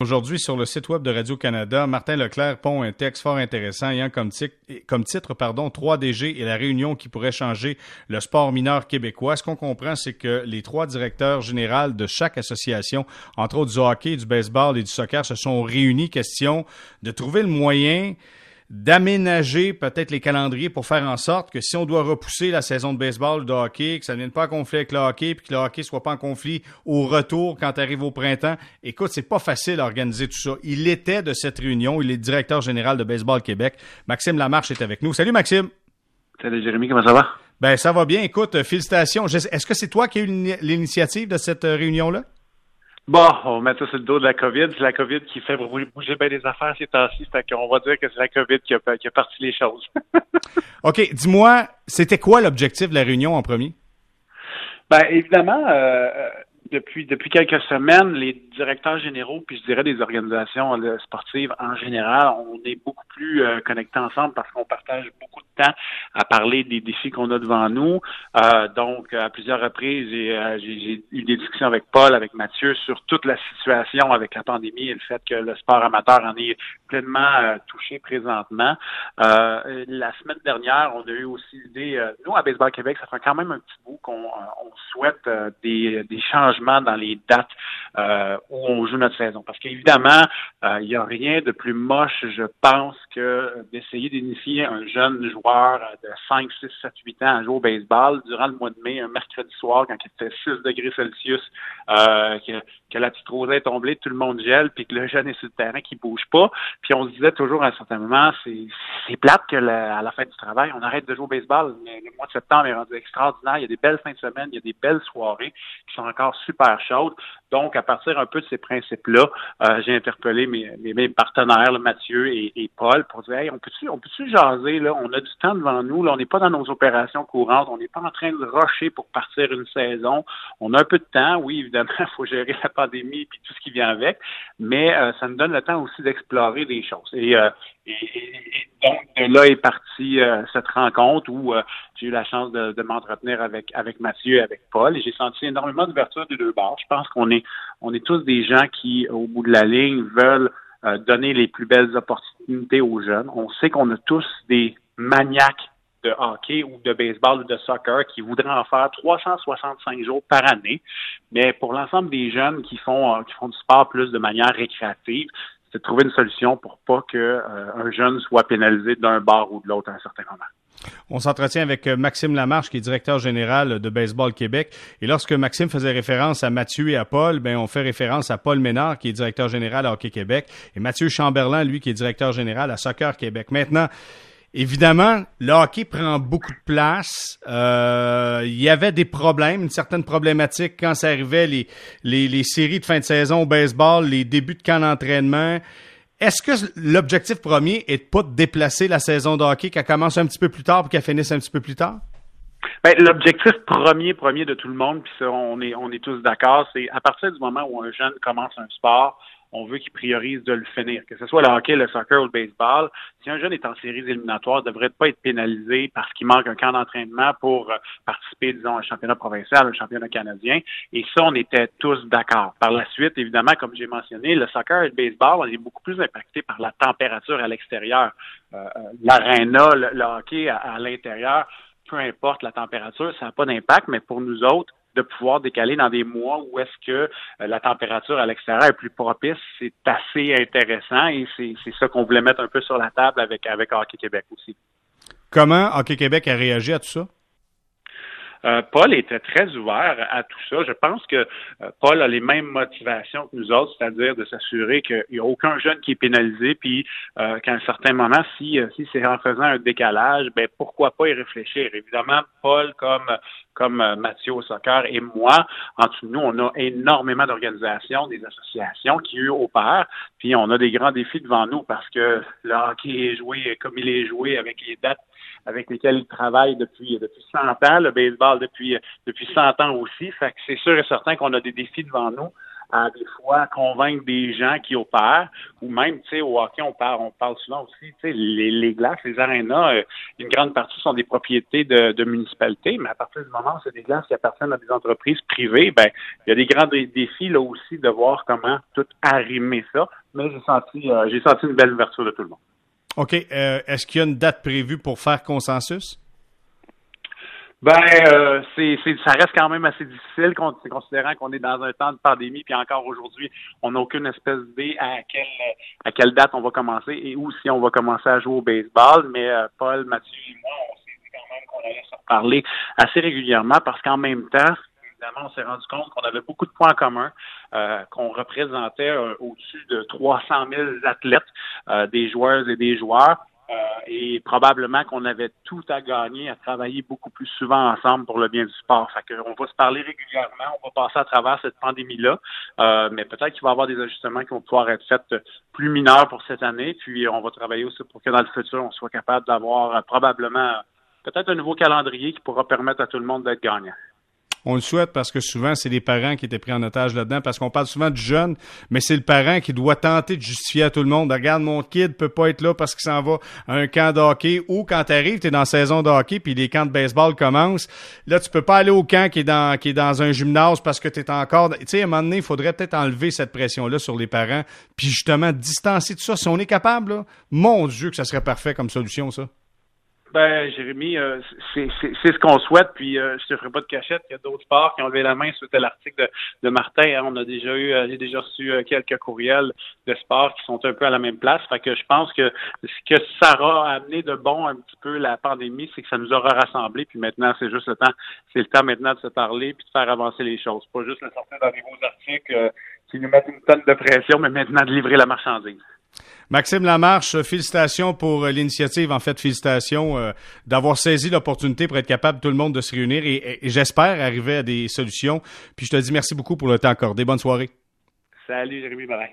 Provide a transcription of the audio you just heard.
Aujourd'hui, sur le site web de Radio-Canada, Martin Leclerc pond un texte fort intéressant ayant comme, titre pardon, 3DG et la réunion qui pourrait changer le sport mineur québécois. Ce qu'on comprend, c'est que les trois directeurs généraux de chaque association, entre autres du hockey, du baseball et du soccer, se sont réunis. Question de trouver le moyen d'aménager peut-être les calendriers pour faire en sorte que si on doit repousser la saison de baseball, de hockey, que ça ne vienne pas en conflit avec le hockey, puis que le hockey soit pas en conflit au retour quand tu arrives au printemps. Écoute, c'est pas facile à organiser tout ça. Il était de cette réunion, il est directeur général de Baseball Québec. Maxime Lamarche est avec nous. Salut Maxime. Salut Jérémy, comment ça va? Ben ça va bien. Écoute, félicitations. Est-ce que c'est toi qui as eu l'initiative de cette euh, réunion-là? Bon, on met ça sur le dos de la COVID. C'est la COVID qui fait bouger bien les affaires ces temps-ci. Fait qu'on va dire que c'est la COVID qui a, qui a parti les choses. OK. Dis-moi, c'était quoi l'objectif de la réunion en premier? Ben, évidemment, euh, depuis depuis quelques semaines, les directeurs généraux, puis je dirais des organisations sportives en général, on est beaucoup plus euh, connectés ensemble parce qu'on partage beaucoup de temps à parler des défis qu'on a devant nous. Euh, donc, à plusieurs reprises, euh, j'ai eu des discussions avec Paul, avec Mathieu sur toute la situation avec la pandémie et le fait que le sport amateur en est pleinement touché présentement. la semaine dernière, on a eu aussi l'idée, nous à Baseball Québec, ça fait quand même un petit bout qu'on on souhaite des, des changements dans les dates euh, où on joue notre saison. Parce qu'évidemment, euh, il n'y a rien de plus moche, je pense, que d'essayer d'initier un jeune joueur de 5, 6, 7, 8 ans à jouer au baseball durant le mois de mai, un mercredi soir, quand il fait 6 degrés Celsius, euh, que, que, la petite rosée est tombée, tout le monde gèle, puis que le jeune est sur le terrain qui bouge pas. Puis on se disait toujours à un certain moment, c'est plate que à la fin du travail, on arrête de jouer au baseball. Mais le mois de septembre est rendu extraordinaire. Il y a des belles fins de semaine, il y a des belles soirées qui sont encore super chaude. Donc, à partir un peu de ces principes-là, euh, j'ai interpellé mes, partenaires, Mathieu et, Paul, pour dire Hey, on peut-tu on peut jaser, là, on a du temps devant nous, là, on n'est pas dans nos opérations courantes, on n'est pas en train de rusher pour partir une saison. On a un peu de temps, oui, évidemment, il faut gérer la pandémie et tout ce qui vient avec, mais euh, ça nous donne le temps aussi d'explorer des choses. Et, euh, donc, de là est partie cette rencontre où j'ai eu la chance de, de m'entretenir avec, avec Mathieu et avec Paul et j'ai senti énormément d'ouverture des deux bords. Je pense qu'on est, on est tous des gens qui, au bout de la ligne, veulent euh, donner les plus belles opportunités aux jeunes. On sait qu'on a tous des maniaques de hockey ou de baseball ou de soccer qui voudraient en faire 365 jours par année. Mais pour l'ensemble des jeunes qui font, euh, qui font du sport plus de manière récréative, c'est trouver une solution pour pas qu'un euh, jeune soit pénalisé d'un bar ou de l'autre à un certain moment. On s'entretient avec euh, Maxime Lamarche, qui est directeur général de Baseball Québec. Et lorsque Maxime faisait référence à Mathieu et à Paul, ben, on fait référence à Paul Ménard, qui est directeur général à Hockey Québec, et Mathieu Chamberlain, lui, qui est directeur général à Soccer Québec. Maintenant, Évidemment, le hockey prend beaucoup de place. Euh, il y avait des problèmes, une certaine problématique quand ça arrivait les, les, les séries de fin de saison au baseball, les débuts de camp d'entraînement. Est-ce que l'objectif premier est de pas de déplacer la saison de hockey, qu'elle commence un petit peu plus tard et qu'elle finisse un petit peu plus tard? Ben, l'objectif premier, premier de tout le monde, puis ça, on est, on est tous d'accord, c'est à partir du moment où un jeune commence un sport, on veut qu'il priorise de le finir. Que ce soit le hockey, le soccer ou le baseball, si un jeune est en séries éliminatoires, il ne devrait pas être pénalisé parce qu'il manque un camp d'entraînement pour euh, participer, disons, à un championnat provincial, un championnat canadien. Et ça, on était tous d'accord. Par la suite, évidemment, comme j'ai mentionné, le soccer et le baseball, on est beaucoup plus impacté par la température à l'extérieur. Euh, euh L'aréna, le, hockey à l'intérieur, peu importe la température, ça n'a pas d'impact, mais pour nous autres, de pouvoir décaler dans des mois où est-ce que euh, la température à l'extérieur est plus propice, c'est assez intéressant et c'est ça qu'on voulait mettre un peu sur la table avec, avec Hockey Québec aussi. Comment Hockey Québec a réagi à tout ça? Euh, Paul était très ouvert à tout ça. Je pense que euh, Paul a les mêmes motivations que nous autres, c'est-à-dire de s'assurer qu'il n'y a aucun jeune qui est pénalisé, puis euh, qu'à un certain moment, si, si c'est en faisant un décalage, ben pourquoi pas y réfléchir. Évidemment, Paul, comme comme Mathieu au soccer et moi, entre nous, on a énormément d'organisations, des associations qui eux opèrent, puis on a des grands défis devant nous parce que le hockey est joué comme il est joué avec les dates avec lesquels il travaille depuis, depuis 100 ans, le baseball depuis, depuis 100 ans aussi. Fait que c'est sûr et certain qu'on a des défis devant nous. à des fois convaincre des gens qui opèrent, ou même, tu sais, au hockey, on parle, on parle souvent aussi, tu sais, les, glaces, les arénas, euh, une grande partie sont des propriétés de, de municipalités, mais à partir du moment où c'est des glaces qui appartiennent à des entreprises privées, ben, il y a des grands défis là aussi de voir comment tout arrimer ça. Mais j'ai senti, euh, j'ai senti une belle ouverture de tout le monde. OK. Euh, est-ce qu'il y a une date prévue pour faire consensus? Ben, euh, c'est, ça reste quand même assez difficile, considérant qu'on est dans un temps de pandémie, puis encore aujourd'hui, on n'a aucune espèce d'idée à quelle à quelle date on va commencer et où si on va commencer à jouer au baseball. Mais euh, Paul, Mathieu et moi, on s'est dit quand même qu'on allait se parler assez régulièrement parce qu'en même temps, évidemment, on s'est rendu compte qu'on avait beaucoup de points en commun, euh, qu'on représentait au-dessus de 300 000 athlètes, des joueurs et des joueurs. Euh, et probablement qu'on avait tout à gagner à travailler beaucoup plus souvent ensemble pour le bien du sport. Fait on va se parler régulièrement, on va passer à travers cette pandémie-là, euh, mais peut-être qu'il va y avoir des ajustements qui vont pouvoir être faits plus mineurs pour cette année, puis on va travailler aussi pour que dans le futur, on soit capable d'avoir euh, probablement peut-être un nouveau calendrier qui pourra permettre à tout le monde d'être gagnant. On le souhaite parce que souvent, c'est les parents qui étaient pris en otage là-dedans, parce qu'on parle souvent du jeune, mais c'est le parent qui doit tenter de justifier à tout le monde. Regarde, mon kid peut pas être là parce qu'il s'en va à un camp de hockey, ou quand tu arrives, tu es dans la saison de hockey, puis les camps de baseball commencent. Là, tu peux pas aller au camp qui est dans, qui est dans un gymnase parce que tu es encore... Tu sais, à un moment donné, il faudrait peut-être enlever cette pression-là sur les parents, puis justement distancer tout ça. Si on est capable, là, mon Dieu, que ça serait parfait comme solution, ça. Ben, Jérémy, euh, c'est ce qu'on souhaite. Puis, euh, je te ferai pas de cachette. Il y a d'autres sports qui ont levé la main suite à l'article de, de, Martin. Hein. On a déjà eu, euh, j'ai déjà reçu euh, quelques courriels de sports qui sont un peu à la même place. Fait que je pense que ce que ça aura amené de bon un petit peu la pandémie, c'est que ça nous aura rassemblés. Puis maintenant, c'est juste le temps, c'est le temps maintenant de se parler puis de faire avancer les choses. Pas juste de sortir dans des beaux articles qui nous mettent une tonne de pression, mais maintenant de livrer la marchandise. Maxime Lamarche, félicitations pour euh, l'initiative. En fait, félicitations euh, d'avoir saisi l'opportunité pour être capable tout le monde de se réunir et, j'espère arriver à des solutions. Puis je te dis merci beaucoup pour le temps accordé. Bonne soirée. Salut Jérémy Marin.